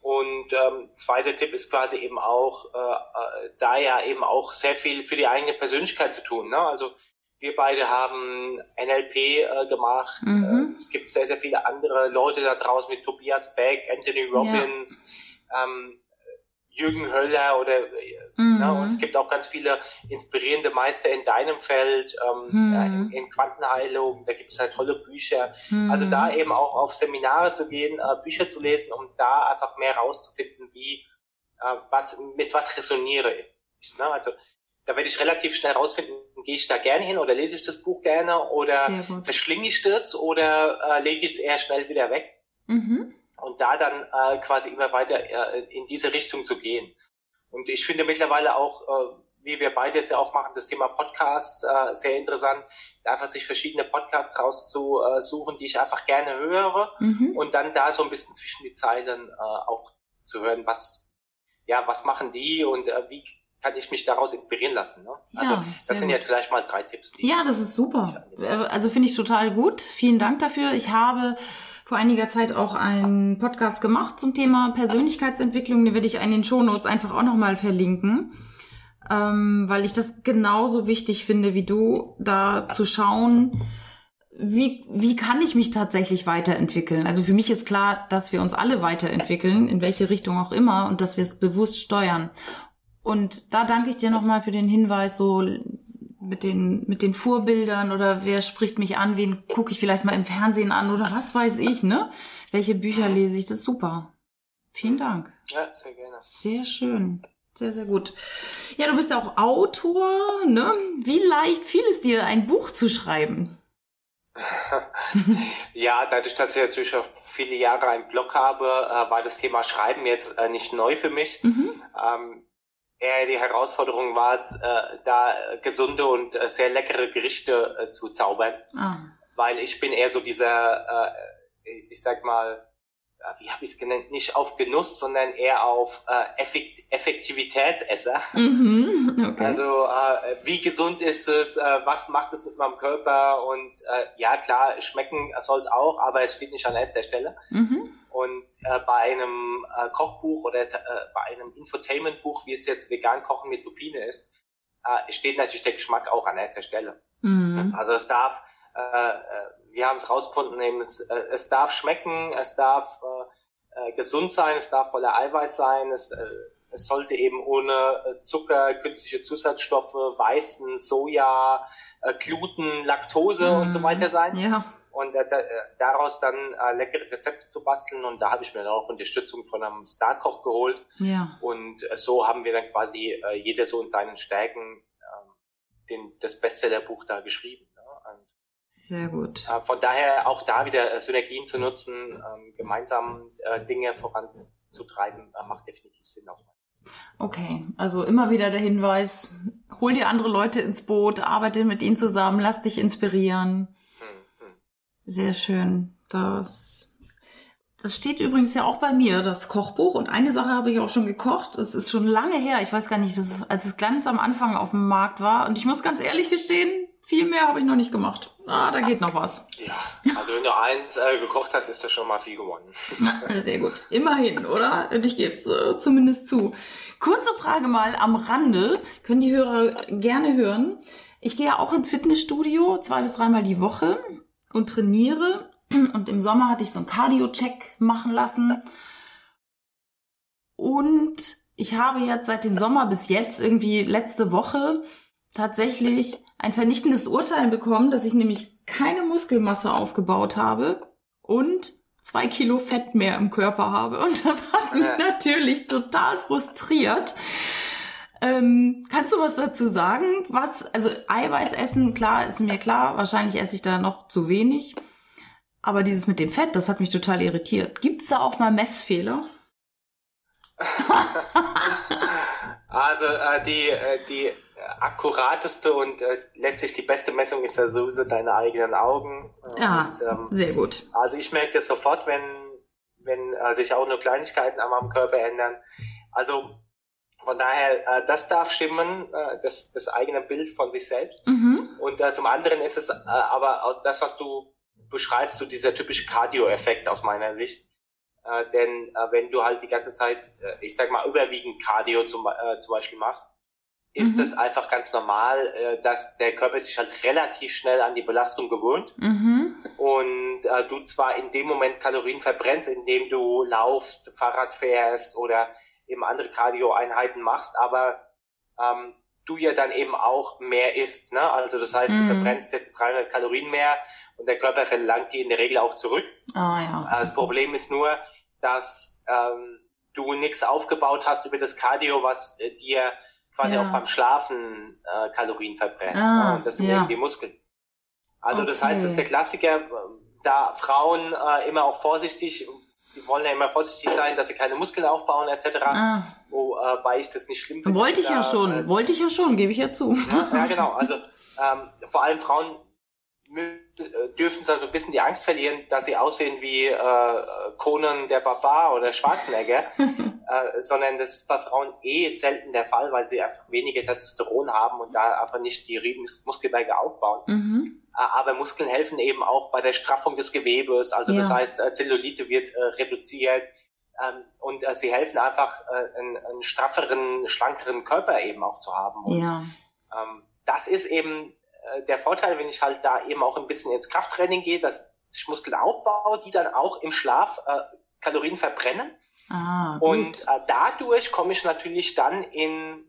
Und ähm, zweiter Tipp ist quasi eben auch, äh, äh, da ja eben auch sehr viel für die eigene Persönlichkeit zu tun. Ne? Also wir beide haben NLP äh, gemacht. Mhm. Äh, es gibt sehr, sehr viele andere Leute da draußen mit Tobias Beck, Anthony Robbins, ja. ähm, Jürgen Höller oder mhm. ne, und es gibt auch ganz viele inspirierende Meister in deinem Feld, ähm, mhm. ja, in, in, Quantenheilung, da gibt es halt tolle Bücher. Mhm. Also da eben auch auf Seminare zu gehen, äh, Bücher zu lesen, um da einfach mehr rauszufinden, wie äh, was mit was resoniere ich. Ne? Also da werde ich relativ schnell rausfinden, gehe ich da gerne hin oder lese ich das Buch gerne oder verschlinge ich das oder äh, lege ich es eher schnell wieder weg. Mhm und da dann äh, quasi immer weiter äh, in diese Richtung zu gehen. Und ich finde mittlerweile auch, äh, wie wir beide es ja auch machen, das Thema Podcast äh, sehr interessant, einfach sich verschiedene Podcasts rauszusuchen, die ich einfach gerne höre mhm. und dann da so ein bisschen zwischen die Zeilen äh, auch zu hören, was, ja, was machen die und äh, wie kann ich mich daraus inspirieren lassen. Ne? Ja, also das sind gut. jetzt vielleicht mal drei Tipps. ja, das ist super. Also finde ich total gut. Vielen Dank dafür. Ich habe vor einiger Zeit auch einen Podcast gemacht zum Thema Persönlichkeitsentwicklung. Den werde ich in den Shownotes einfach auch nochmal verlinken, ähm, weil ich das genauso wichtig finde wie du, da zu schauen, wie, wie kann ich mich tatsächlich weiterentwickeln? Also für mich ist klar, dass wir uns alle weiterentwickeln, in welche Richtung auch immer, und dass wir es bewusst steuern. Und da danke ich dir nochmal für den Hinweis, so mit den, mit den Vorbildern oder wer spricht mich an, wen gucke ich vielleicht mal im Fernsehen an oder was weiß ich, ne? Welche Bücher lese ich? Das ist super. Vielen Dank. Ja, sehr gerne. Sehr schön. Sehr, sehr gut. Ja, du bist ja auch Autor, ne? Wie leicht fiel es dir, ein Buch zu schreiben? *laughs* ja, dadurch, dass ich natürlich auch viele Jahre einen Blog habe, äh, war das Thema Schreiben jetzt äh, nicht neu für mich. Mhm. Ähm, eher die Herausforderung war es, äh, da gesunde und äh, sehr leckere Gerichte äh, zu zaubern. Ah. Weil ich bin eher so dieser, äh, ich sag mal, wie habe ich es genannt, nicht auf Genuss, sondern eher auf äh, Effekt Effektivitätsesser. Mhm, okay. Also äh, wie gesund ist es, äh, was macht es mit meinem Körper und äh, ja klar, schmecken soll es auch, aber es steht nicht an erster Stelle. Mhm. Und äh, bei einem äh, Kochbuch oder äh, bei einem Infotainment-Buch, wie es jetzt vegan Kochen mit Lupine ist, äh, steht natürlich der Geschmack auch an erster Stelle. Mhm. Also es darf äh, äh wir haben es rausgefunden, eben es, äh, es darf schmecken, es darf äh, äh, gesund sein, es darf voller Eiweiß sein, es, äh, es sollte eben ohne äh, Zucker, künstliche Zusatzstoffe, Weizen, Soja, äh, Gluten, Laktose mhm. und so weiter sein. Ja. Und äh, da, daraus dann äh, leckere Rezepte zu basteln. Und da habe ich mir dann auch Unterstützung von einem Starkoch geholt. Ja. Und äh, so haben wir dann quasi äh, jeder so in seinen Stärken äh, den, das Bestsellerbuch da geschrieben. Sehr gut. Von daher auch da wieder äh, Synergien zu nutzen, ähm, gemeinsam äh, Dinge voranzutreiben, äh, macht definitiv Sinn Okay, also immer wieder der Hinweis, hol dir andere Leute ins Boot, arbeite mit ihnen zusammen, lass dich inspirieren. Hm, hm. Sehr schön. Das, das steht übrigens ja auch bei mir, das Kochbuch. Und eine Sache habe ich auch schon gekocht. Es ist schon lange her. Ich weiß gar nicht, ist, als es ganz am Anfang auf dem Markt war. Und ich muss ganz ehrlich gestehen, viel mehr habe ich noch nicht gemacht. Ah, da geht noch was. Ja, also wenn du eins äh, gekocht hast, ist das schon mal viel gewonnen. Sehr gut. Immerhin, oder? Und ich gebe es äh, zumindest zu. Kurze Frage mal am Rande, können die Hörer gerne hören. Ich gehe ja auch ins Fitnessstudio zwei bis dreimal die Woche und trainiere. Und im Sommer hatte ich so einen Cardio-Check machen lassen. Und ich habe jetzt seit dem Sommer bis jetzt irgendwie letzte Woche tatsächlich ein vernichtendes Urteil bekommen, dass ich nämlich keine Muskelmasse aufgebaut habe und zwei Kilo Fett mehr im Körper habe. Und das hat mich natürlich total frustriert. Ähm, kannst du was dazu sagen? Was, also Eiweiß essen, klar, ist mir klar, wahrscheinlich esse ich da noch zu wenig. Aber dieses mit dem Fett, das hat mich total irritiert. Gibt es da auch mal Messfehler? *laughs* also äh, die, äh, die akkurateste und äh, letztlich die beste Messung ist ja sowieso deine eigenen Augen. Ja, und, ähm, sehr gut. Also ich merke das sofort, wenn, wenn äh, sich auch nur Kleinigkeiten an meinem Körper ändern. Also von daher, äh, das darf stimmen, äh, das, das eigene Bild von sich selbst. Mhm. Und äh, zum anderen ist es äh, aber auch das, was du beschreibst, so dieser typische Cardio-Effekt aus meiner Sicht. Äh, denn äh, wenn du halt die ganze Zeit, äh, ich sag mal, überwiegend Cardio zum, äh, zum Beispiel machst, ist mhm. es einfach ganz normal, äh, dass der Körper sich halt relativ schnell an die Belastung gewöhnt mhm. und äh, du zwar in dem Moment Kalorien verbrennst, indem du laufst, Fahrrad fährst oder eben andere Cardio-Einheiten machst, aber ähm, du ja dann eben auch mehr isst. Ne? Also das heißt, mhm. du verbrennst jetzt 300 Kalorien mehr und der Körper verlangt die in der Regel auch zurück. Oh, ja. Das Problem ist nur, dass ähm, du nichts aufgebaut hast über das Cardio, was äh, dir quasi ja. auch beim Schlafen äh, Kalorien verbrennen. Ah, und das sind ja. eben die Muskeln. Also okay. das heißt, das ist der Klassiker, da Frauen äh, immer auch vorsichtig, die wollen ja immer vorsichtig sein, dass sie keine Muskeln aufbauen etc. Ah. Wobei ich das nicht schlimm finde. Wollte ich ja schon, äh, wollte ich ja schon, gebe ich ja zu. Ja, ja genau. Also ähm, vor allem Frauen dürfen sie also ein bisschen die Angst verlieren, dass sie aussehen wie äh, Conan der Barbar oder Schwarzenegger, *laughs* äh, sondern das ist bei Frauen eh selten der Fall, weil sie einfach weniger Testosteron haben und da einfach nicht die riesigen Muskelberge aufbauen. Mhm. Äh, aber Muskeln helfen eben auch bei der Straffung des Gewebes, also ja. das heißt, äh, Zellulite wird äh, reduziert ähm, und äh, sie helfen einfach, äh, einen, einen strafferen, schlankeren Körper eben auch zu haben. Und ja. ähm, das ist eben der Vorteil, wenn ich halt da eben auch ein bisschen ins Krafttraining gehe, dass ich Muskeln aufbaue, die dann auch im Schlaf äh, Kalorien verbrennen. Ah, und äh, dadurch komme ich natürlich dann in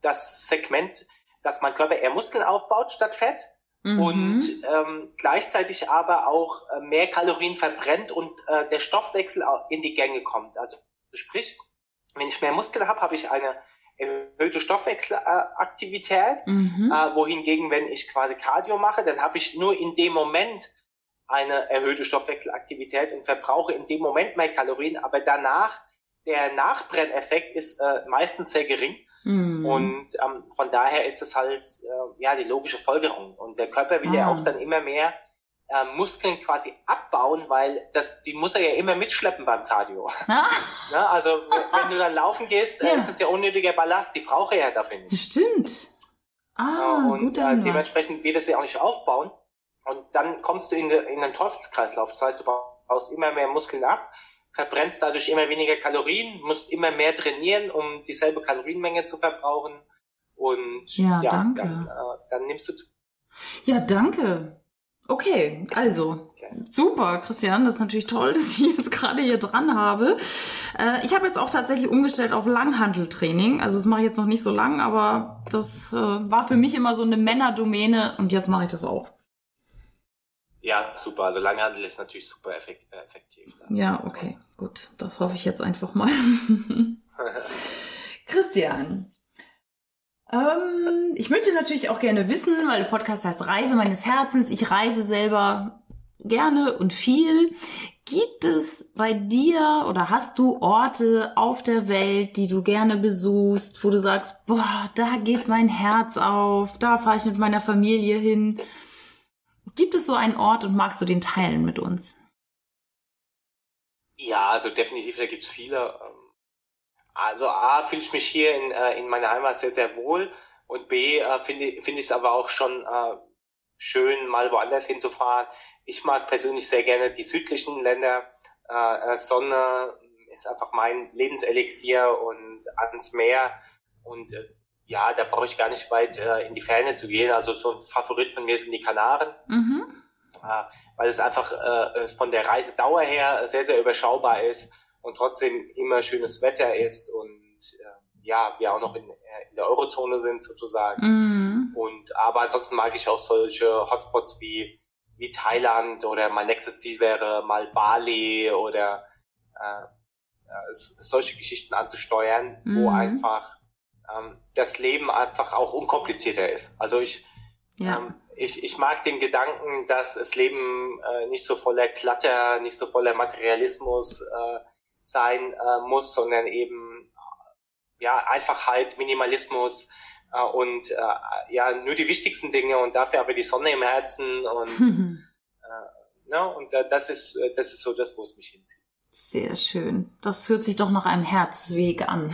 das Segment, dass mein Körper eher Muskeln aufbaut statt Fett mhm. und ähm, gleichzeitig aber auch äh, mehr Kalorien verbrennt und äh, der Stoffwechsel in die Gänge kommt. Also sprich, wenn ich mehr Muskeln habe, habe ich eine erhöhte Stoffwechselaktivität, mhm. äh, wohingegen, wenn ich quasi Cardio mache, dann habe ich nur in dem Moment eine erhöhte Stoffwechselaktivität und verbrauche in dem Moment mehr Kalorien, aber danach der Nachbrenneffekt ist äh, meistens sehr gering. Mhm. Und ähm, von daher ist es halt äh, ja die logische Folgerung. Und der Körper will ah. ja auch dann immer mehr äh, Muskeln quasi abbauen, weil das, die muss er ja immer mitschleppen beim Cardio. *laughs* Ah. ne? Also wenn du dann laufen gehst, Ja. äh, ist das ja unnötiger Ballast, die braucht er ja dafür nicht. Stimmt. Ah, Ja, und guter äh, dementsprechend wird es ja auch nicht aufbauen. Und dann kommst du in, in den Teufelskreislauf. Das heißt, du baust immer mehr Muskeln ab, verbrennst dadurch immer weniger Kalorien, musst immer mehr trainieren, um dieselbe Kalorienmenge zu verbrauchen. Und Ja, danke. Dann, äh, dann nimmst du zu. Ja, danke. Okay, also super, Christian, das ist natürlich toll, *laughs* dass ich jetzt gerade hier dran habe. Äh, ich habe jetzt auch tatsächlich umgestellt auf Langhanteltraining. Also das mache ich jetzt noch nicht so lang, aber das äh, war für mich immer so eine Männerdomäne und jetzt mache ich das auch. Ja, super. Also Langhandel ist natürlich super effekt, äh, effektiv. Ja, okay, gut. Das hoffe ich jetzt einfach mal. *laughs* Christian, ähm, ich möchte natürlich auch gerne wissen, weil der Podcast heißt Reise meines Herzens. Ich reise selber gerne und viel. Gibt es bei dir oder hast du Orte auf der Welt, die du gerne besuchst, wo du sagst, boah, da geht mein Herz auf, da fahre ich mit meiner Familie hin? Gibt es so einen Ort und magst du den teilen mit uns? Ja, also definitiv, da gibt's viele. Also A, fühle ich mich hier in, äh, in meiner Heimat sehr, sehr wohl und B, äh, finde finde ich es aber auch schon äh, schön, mal woanders hinzufahren. Ich mag persönlich sehr gerne die südlichen Länder. Äh, äh, Sonne ist einfach mein Lebenselixier und ans Meer und äh, ja, da brauche ich gar nicht weit äh, in die Ferne zu gehen. Also so ein Favorit von mir sind die Kanaren Mhm. äh, weil es einfach äh, von der Reisedauer her sehr, sehr überschaubar ist und trotzdem immer schönes Wetter ist und äh, ja, wir auch noch in, äh, in der Eurozone sind sozusagen. Mhm. Und aber ansonsten mag ich auch solche Hotspots wie wie Thailand oder mein nächstes Ziel wäre mal Bali oder äh, äh, solche Geschichten anzusteuern, wo Mhm. einfach ähm, das Leben einfach auch unkomplizierter ist. Also ich Ja. ähm, ich, ich mag den Gedanken, dass das Leben äh, nicht so voller Klatter, nicht so voller Materialismus äh, sein äh, muss, sondern eben äh, ja Einfachheit, Minimalismus äh, und äh, ja nur die wichtigsten Dinge und dafür aber die Sonne im Herzen und *laughs* äh, ne, und äh, das ist äh, das ist so das, wo es mich hinzieht. Sehr schön. Das hört sich doch nach einem Herzweg an.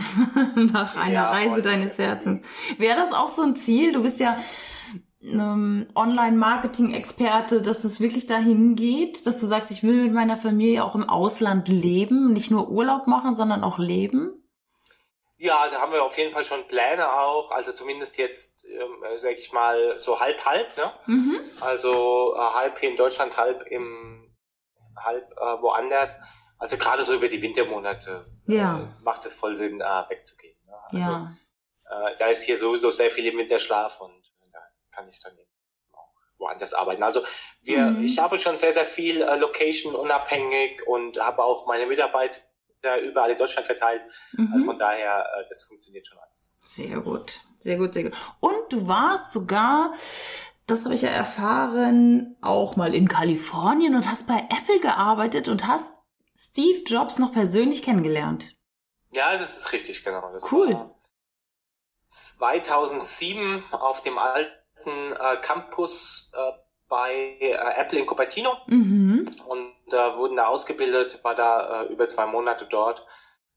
*laughs* nach einer Ja, Reise deines Herzens. Wäre das auch so ein Ziel? Du bist ja ähm, Online-Marketing-Experte, dass es wirklich dahin geht, dass du sagst, ich will mit meiner Familie auch im Ausland leben, nicht nur Urlaub machen, sondern auch leben? Ja, da haben wir auf jeden Fall schon Pläne auch, also zumindest jetzt, ähm, sage ich mal, so halb halb, ne? Mhm. Also äh, halb hier in Deutschland, halb im halb äh, woanders. Also gerade so über die Wintermonate Ja. äh, macht es voll Sinn, äh, wegzugehen. Ne? Also Ja. äh, da ist hier sowieso sehr viel im Winterschlaf und äh, kann ich dann eben auch woanders arbeiten. Also wir, Mhm. ich habe schon sehr, sehr viel äh, Location unabhängig und habe auch meine Mitarbeiter überall in Deutschland verteilt. Also Mhm. von daher, äh, das funktioniert schon alles. Sehr gut, sehr gut, sehr gut. Und du warst sogar, das habe ich ja erfahren, auch mal in Kalifornien und hast bei Apple gearbeitet und hast Steve Jobs noch persönlich kennengelernt. Ja, das ist richtig, genau. Das Cool. War 2007 auf dem alten äh, Campus äh, bei äh, Apple in Cupertino Mhm. und äh, wurden da ausgebildet, war da äh, über zwei Monate dort.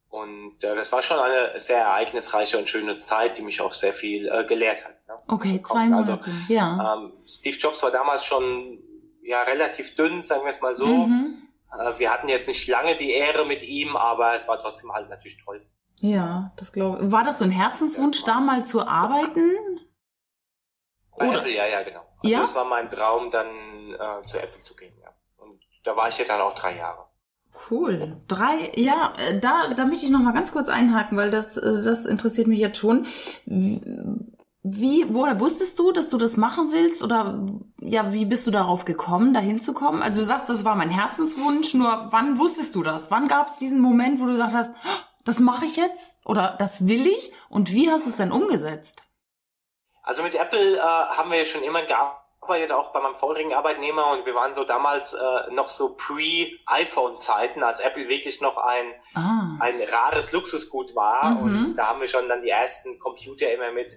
Und äh, das war schon eine sehr ereignisreiche und schöne Zeit, die mich auch sehr viel äh, gelehrt hat. Ne? Okay, zwei Also, Monate. ja. Ähm, Steve Jobs war damals schon ja relativ dünn, sagen wir es mal so. Mhm. Äh, wir hatten jetzt nicht lange die Ehre mit ihm, aber es war trotzdem halt natürlich toll. Ja, das glaube ich. War das so ein Herzenswunsch, da mal zu arbeiten? Bei Oder- Apple, ja, ja, genau. Also Ja? das war mein Traum, dann äh, zu Apple zu gehen, ja. Und da war ich ja dann auch drei Jahre. Cool. Drei, ja, äh, da, da möchte ich noch mal ganz kurz einhaken, weil das, äh, das interessiert mich jetzt schon. Wie, woher wusstest du, dass du das machen willst? Oder ja, wie bist du darauf gekommen, dahin zu kommen? Also du sagst, das war mein Herzenswunsch, nur wann wusstest du das? Wann gab es diesen Moment, wo du gesagt hast, "Oh, das mache ich jetzt? Oder das will ich? Und wie hast du es denn umgesetzt? Also mit Apple äh, haben wir ja schon immer gearbeitet, auch bei meinem vorigen Arbeitnehmer und wir waren so damals äh, noch so pre-iPhone-Zeiten, als Apple wirklich noch ein, Ah. ein rares Luxusgut war Mhm. und da haben wir schon dann die ersten Computer immer mit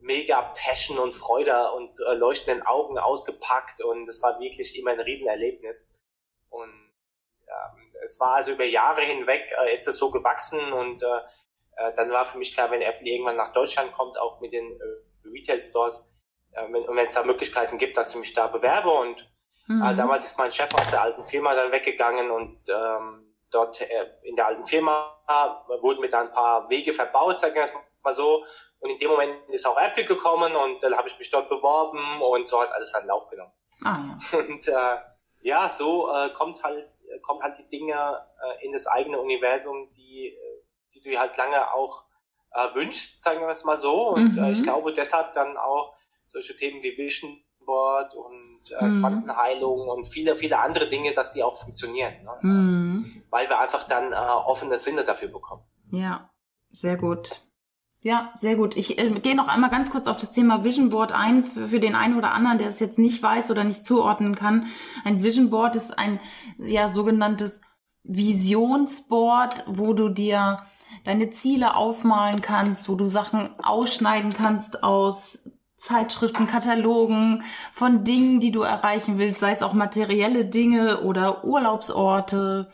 mega Passion und Freude und äh, leuchtenden Augen ausgepackt und es war wirklich immer ein Riesenerlebnis. Und ähm, es war also über Jahre hinweg äh, ist es so gewachsen und äh, äh, dann war für mich klar, wenn Apple irgendwann nach Deutschland kommt, auch mit den äh, Retail Stores, äh, wenn, und wenn es da Möglichkeiten gibt, dass ich mich da bewerbe und mhm. äh, damals ist mein Chef aus der alten Firma dann weggegangen und ähm, dort äh, in der alten Firma wurden mir dann ein paar Wege verbaut, sagen wir es mal so. Und in dem Moment ist auch Apple gekommen und dann habe ich mich dort beworben und so hat alles dann Lauf genommen. Ah, ja. *laughs* Und äh, ja, so äh, kommt halt kommt halt die Dinge äh, in das eigene Universum, die äh, die du halt lange auch äh, wünschst, sagen wir es mal so. Und mhm. äh, ich mhm. glaube deshalb dann auch solche Themen wie Vision Board und äh, mhm. Quantenheilung und viele, viele andere Dinge, dass die auch funktionieren. Ne? Mhm. Weil wir einfach dann äh, offene Sinne dafür bekommen. Ja, sehr gut. Ja, sehr gut. Ich äh, gehe noch einmal ganz kurz auf das Thema Vision Board ein, für, für den einen oder anderen, der es jetzt nicht weiß oder nicht zuordnen kann. Ein Vision Board ist ein ja sogenanntes Visionsboard, wo du dir deine Ziele aufmalen kannst, wo du Sachen ausschneiden kannst aus Zeitschriften, Katalogen von Dingen, die du erreichen willst, sei es auch materielle Dinge oder Urlaubsorte.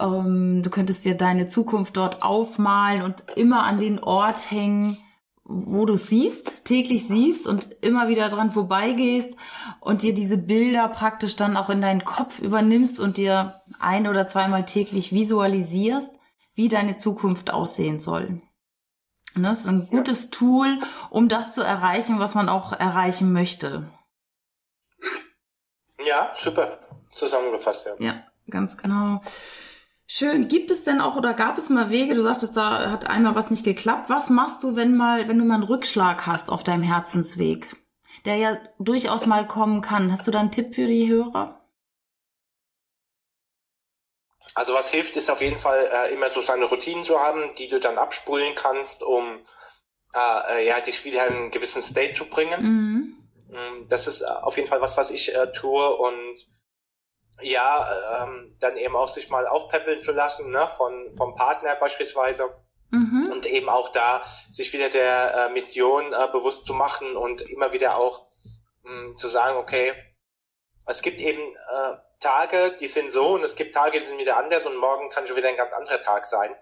Ähm, du könntest dir deine Zukunft dort aufmalen und immer an den Ort hängen, wo du siehst, täglich siehst und immer wieder dran vorbeigehst und dir diese Bilder praktisch dann auch in deinen Kopf übernimmst und dir ein oder zweimal täglich visualisierst, wie deine Zukunft aussehen soll. Und das ist ein gutes ja. Tool, um das zu erreichen, was man auch erreichen möchte. Ja, super. Zusammengefasst, ja. Ja, ganz genau. Schön. Gibt es denn auch oder gab es mal Wege? Du sagtest, da hat einmal was nicht geklappt. Was machst du, wenn mal, wenn du mal einen Rückschlag hast auf deinem Herzensweg, der ja durchaus mal kommen kann? Hast du da einen Tipp für die Hörer? Also was hilft, ist auf jeden Fall äh, immer so seine Routinen zu haben, die du dann abspulen kannst, um äh, äh ja dich wieder in einen gewissen State zu bringen. Mhm. Mm, das ist äh, auf jeden Fall was, was ich äh, tue und ja, ähm, dann eben auch sich mal aufpäppeln zu lassen, ne, von vom Partner beispielsweise. Mhm. Und eben auch da sich wieder der äh, Mission äh, bewusst zu machen und immer wieder auch mh, mm, zu sagen, okay, es gibt eben äh, Tage, die sind so und es gibt Tage, die sind wieder anders und morgen kann schon wieder ein ganz anderer Tag sein.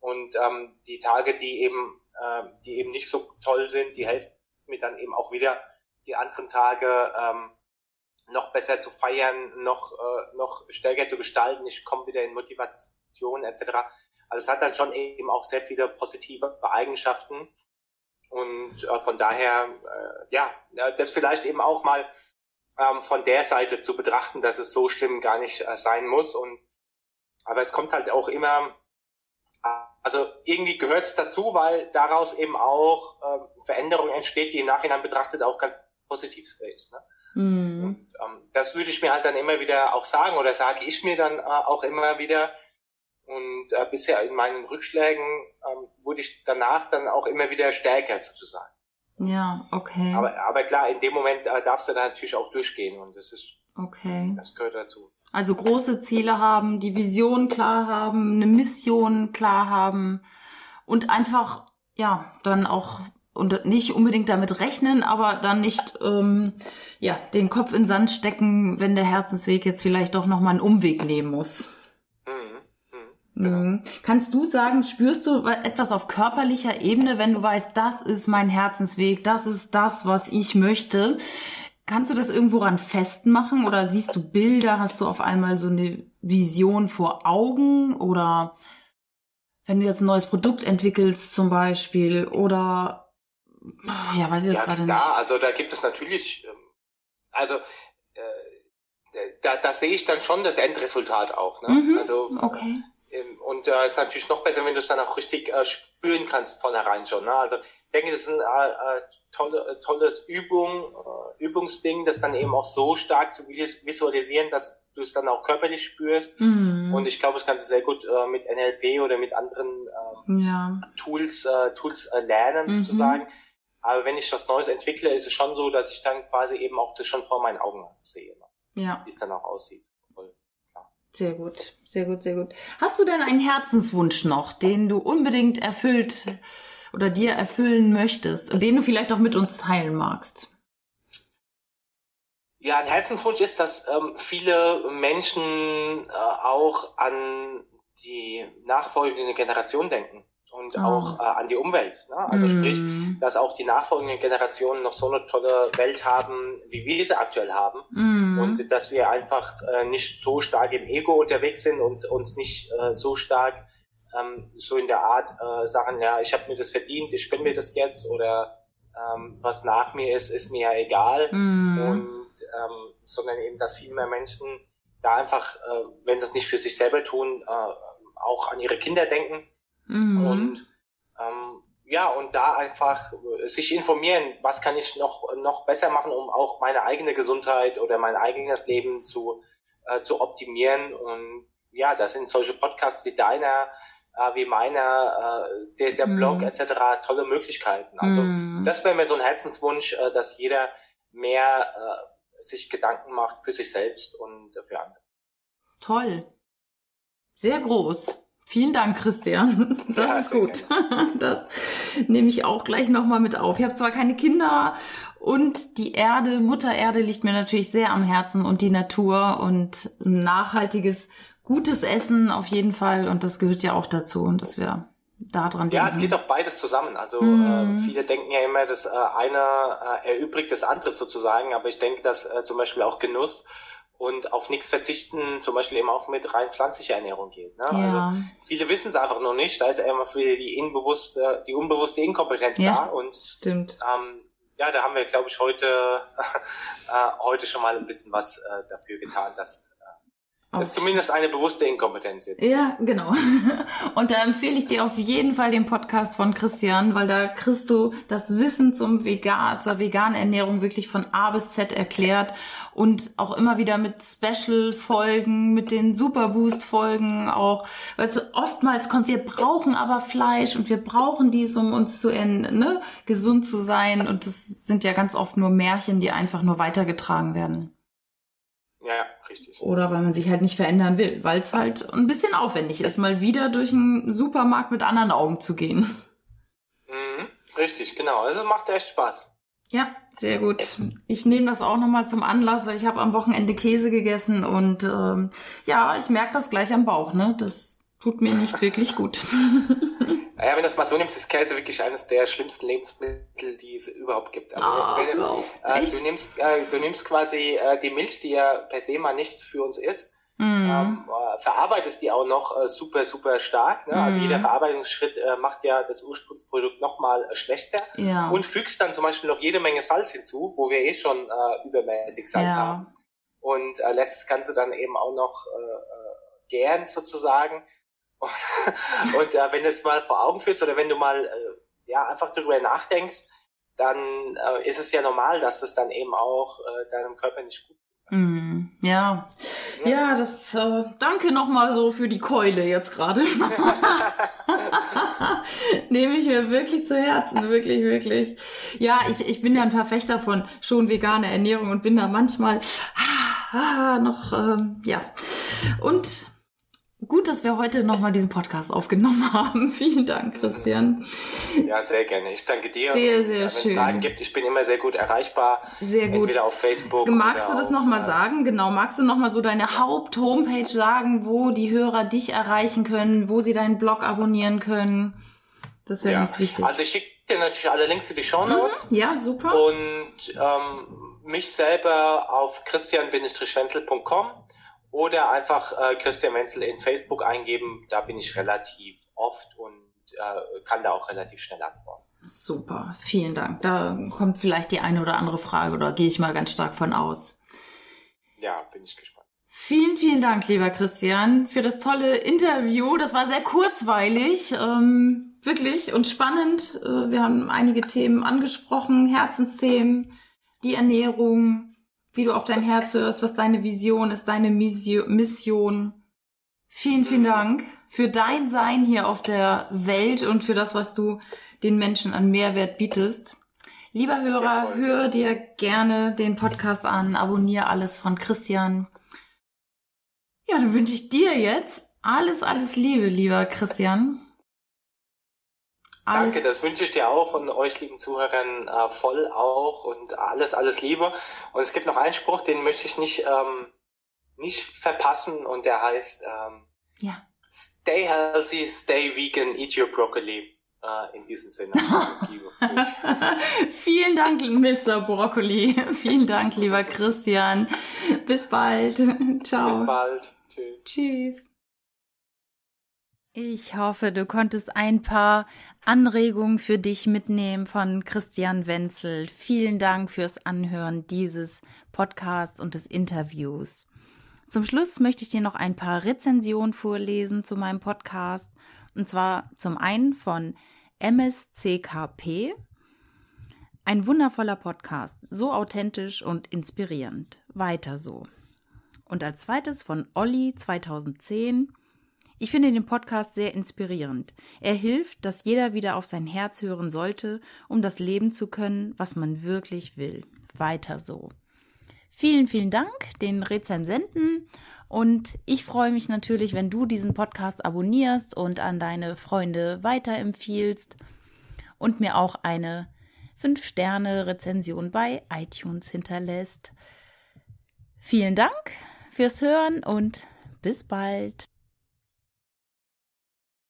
Und ähm, die Tage, die eben, äh, die eben nicht so toll sind, die helfen mir dann eben auch wieder, die anderen Tage ähm, noch besser zu feiern, noch, äh, noch stärker zu gestalten. Ich komme wieder in Motivation etc. Also es hat dann schon eben auch sehr viele positive Eigenschaften. Und äh, von daher, äh, ja, das vielleicht eben auch mal ähm, von der Seite zu betrachten, dass es so schlimm gar nicht äh, sein muss. Und aber es kommt halt auch immer, äh, also irgendwie gehört es dazu, weil daraus eben auch äh, Veränderung entsteht, die im Nachhinein betrachtet auch ganz positiv ist. Ne? Mhm. Und ähm, das würde ich mir halt dann immer wieder auch sagen oder sage ich mir dann äh, auch immer wieder. Und äh, bisher in meinen Rückschlägen ähm, wurde ich danach dann auch immer wieder stärker sozusagen. Ja, okay. Aber, aber klar, in dem Moment äh, darfst du da natürlich auch durchgehen und das ist, okay. das gehört dazu. Also große Ziele haben, die Vision klar haben, eine Mission klar haben und einfach, ja, dann auch und nicht unbedingt damit rechnen, aber dann nicht ähm, ja den Kopf in Sand stecken, wenn der Herzensweg jetzt vielleicht doch noch mal einen Umweg nehmen muss. Genau. Mhm. Kannst du sagen, spürst du etwas auf körperlicher Ebene, wenn du weißt, das ist mein Herzensweg, das ist das, was ich möchte? Kannst du das irgendwo ran festmachen oder siehst du Bilder? Hast du auf einmal so eine Vision vor Augen oder wenn du jetzt ein neues Produkt entwickelst zum Beispiel oder ja, weiß ich jetzt ja, gerade nicht. Ja, also da gibt es natürlich, ähm, also äh, da, da sehe ich dann schon das Endresultat auch. Ne? Mhm, also okay und da äh, ist natürlich noch besser, wenn du es dann auch richtig äh, spüren kannst von herein schon. Ne? Also ich denke, das ist ein äh, äh tolle, äh, tolles Übung, äh, Übungsding, das dann eben auch so stark zu visualisieren, dass du es dann auch körperlich spürst. Mhm. Und ich glaube, das kannst du sehr gut äh, mit NLP oder mit anderen äh, ja. Tools, äh, Tools äh, lernen mhm. sozusagen. Aber wenn ich was Neues entwickle, ist es schon so, dass ich dann quasi eben auch das schon vor meinen Augen sehe, ne? ja. wie es dann auch aussieht. Sehr gut, sehr gut, sehr gut. Hast du denn einen Herzenswunsch noch, den du unbedingt erfüllt oder dir erfüllen möchtest und den du vielleicht auch mit uns teilen magst? Ja, ein Herzenswunsch ist, dass ähm, viele Menschen äh, auch an die nachfolgende Generation denken und oh. auch äh, an die Umwelt. Ne? Also mm. sprich, dass auch die nachfolgenden Generationen noch so eine tolle Welt haben, wie wir sie aktuell haben. Mm. Und dass wir einfach äh, nicht so stark im Ego unterwegs sind und uns nicht äh, so stark ähm, so in der Art äh, sagen, ja, ich habe mir das verdient, ich gönn mir das jetzt oder ähm, was nach mir ist, ist mir ja egal. Mm. Und ähm, sondern eben, dass viel mehr Menschen da einfach, äh, wenn sie es nicht für sich selber tun, äh, auch an ihre Kinder denken mhm. und ähm, ja, und da einfach sich informieren, was kann ich noch, noch besser machen, um auch meine eigene Gesundheit oder mein eigenes Leben zu, äh, zu optimieren. Und ja, das sind solche Podcasts wie deiner, äh, wie meiner, äh, der, der Blog mm. etc. tolle Möglichkeiten. Also mm. das wäre mir so ein Herzenswunsch, äh, dass jeder mehr äh, sich Gedanken macht für sich selbst und für andere. Toll. Sehr groß. Vielen Dank, Christian. *laughs* Das ja, ist gut. Das nehme ich auch gleich nochmal mit auf. Ich habe zwar keine Kinder und die Erde, Mutter Erde liegt mir natürlich sehr am Herzen und die Natur und nachhaltiges, gutes Essen auf jeden Fall. Und das gehört ja auch dazu und dass wir da dran denken. Ja, es geht auch beides zusammen. Also mm. äh, viele denken ja immer, dass äh, einer äh, erübrigt das andere sozusagen. Aber ich denke, dass äh, zum Beispiel auch Genuss und auf nichts verzichten, zum Beispiel eben auch mit rein pflanzlicher Ernährung geht. Ne? Ja. Also viele wissen es einfach noch nicht, da ist immer für die unbewusste, die unbewusste Inkompetenz ja, da und stimmt. Ähm, ja, da haben wir, glaube ich, heute *laughs* äh, heute schon mal ein bisschen was äh, dafür getan, dass das ist zumindest eine bewusste Inkompetenz jetzt. Ja, genau. *laughs* Und da empfehle ich dir auf jeden Fall den Podcast von Christian, weil da kriegst du das Wissen zum Vegan, zur veganen Ernährung wirklich von A bis Z erklärt und auch immer wieder mit Special-Folgen, mit den Superboost-Folgen auch. Weil es oftmals kommt, wir brauchen aber Fleisch und wir brauchen dies, um uns zu ne, gesund zu sein. Und das sind ja ganz oft nur Märchen, die einfach nur weitergetragen werden. Ja, ja, richtig. Oder weil man sich halt nicht verändern will, weil es halt ein bisschen aufwendig ist, mal wieder durch einen Supermarkt mit anderen Augen zu gehen. Mhm, richtig, genau. Also macht echt Spaß. Ja, sehr gut. Ich nehme das auch nochmal zum Anlass, weil ich habe am Wochenende Käse gegessen und ähm, ja, ich merke das gleich am Bauch, ne? Das tut mir nicht wirklich gut. *laughs* Naja, wenn du es mal so nimmst, ist Käse wirklich eines der schlimmsten Lebensmittel, die es überhaupt gibt. Also, oh, wenn, äh, du, nimmst, äh, du nimmst quasi äh, die Milch, die ja per se mal nichts für uns ist, mm. ähm, äh, verarbeitest die auch noch äh, super, super stark. Ne? Mm. Also jeder mhm. Verarbeitungsschritt äh, macht ja das Ursprungsprodukt nochmal schlechter ja. und fügst dann zum Beispiel noch jede Menge Salz hinzu, wo wir eh schon übermäßig Salz ja. haben. Und lässt das Ganze dann eben auch noch gern sozusagen. Und äh, wenn du es mal vor Augen führst oder wenn du mal äh, ja einfach darüber nachdenkst, dann äh, ist es ja normal, dass das dann eben auch äh, deinem Körper nicht gut Mm, ja. ja, ja, das äh, danke nochmal so für die Keule jetzt gerade. *laughs* Nehme ich mir wirklich zu Herzen, wirklich, wirklich. Ja, ich, ich bin ja ein Verfechter von schon veganer Ernährung und bin da manchmal ah, ah, noch, ähm, ja. Und Gut, dass wir heute nochmal diesen Podcast aufgenommen *laughs* haben. Vielen Dank, Christian. Ja, sehr gerne. Ich danke dir. Sehr, sehr Wenn schön. Wenn es Fragen gibt, ich bin immer sehr gut erreichbar. Sehr gut. Entweder auf Facebook. Magst du das nochmal äh, sagen? Genau. Magst du nochmal so deine Haupt-Homepage sagen, wo die Hörer dich erreichen können, wo sie deinen Blog abonnieren können? Das ist ja, ja. ganz wichtig. Also ich schicke dir natürlich alle Links für die Show Notes. Mhm. Ja, super. Und ähm, mich selber auf christian-wenzel.com oder einfach äh, Christian Wenzel in Facebook eingeben. Da bin ich relativ oft und äh, kann da auch relativ schnell antworten. Super, vielen Dank. Da kommt vielleicht die eine oder andere Frage oder gehe ich mal ganz stark von aus. Ja, bin ich gespannt. Vielen, vielen Dank, lieber Christian, für das tolle Interview. Das war sehr kurzweilig, ähm, wirklich und spannend. Äh, wir haben einige Themen angesprochen, Herzensthemen, die Ernährung, wie du auf dein Herz hörst, was deine Vision ist, deine Mission. Vielen, vielen Dank für dein Sein hier auf der Welt und für das, was du den Menschen an Mehrwert bietest. Lieber Hörer, hör dir gerne den Podcast an, abonniere alles von Christian. Ja, dann wünsche ich dir jetzt alles, alles Liebe, lieber Christian. Alles Danke, das wünsche ich dir auch und euch lieben Zuhörern äh, voll auch und alles, alles Liebe. Und es gibt noch einen Spruch, den möchte ich nicht, ähm, nicht verpassen und der heißt ähm, ja. Stay healthy, stay vegan, eat your broccoli. Äh, in diesem Sinne, *laughs* Liebe *laughs* Vielen Dank, Mr. Broccoli. *laughs* Vielen Dank, lieber Christian. Bis bald. Ciao. Bis bald. Tschüss. Tschüss. Ich hoffe, du konntest ein paar Anregungen für dich mitnehmen von Christian Wenzel. Vielen Dank fürs Anhören dieses Podcasts und des Interviews. Zum Schluss möchte ich dir noch ein paar Rezensionen vorlesen zu meinem Podcast. Und zwar zum einen von MSCKP. Ein wundervoller Podcast, so authentisch und inspirierend. Weiter so. Und als zweites von Olli 2010. Ich finde den Podcast sehr inspirierend. Er hilft, dass jeder wieder auf sein Herz hören sollte, um das leben zu können, was man wirklich will. Weiter so. Vielen, vielen Dank den Rezensenten und ich freue mich natürlich, wenn du diesen Podcast abonnierst und an deine Freunde weiterempfiehlst und mir auch eine 5-Sterne-Rezension bei iTunes hinterlässt. Vielen Dank fürs Hören und bis bald.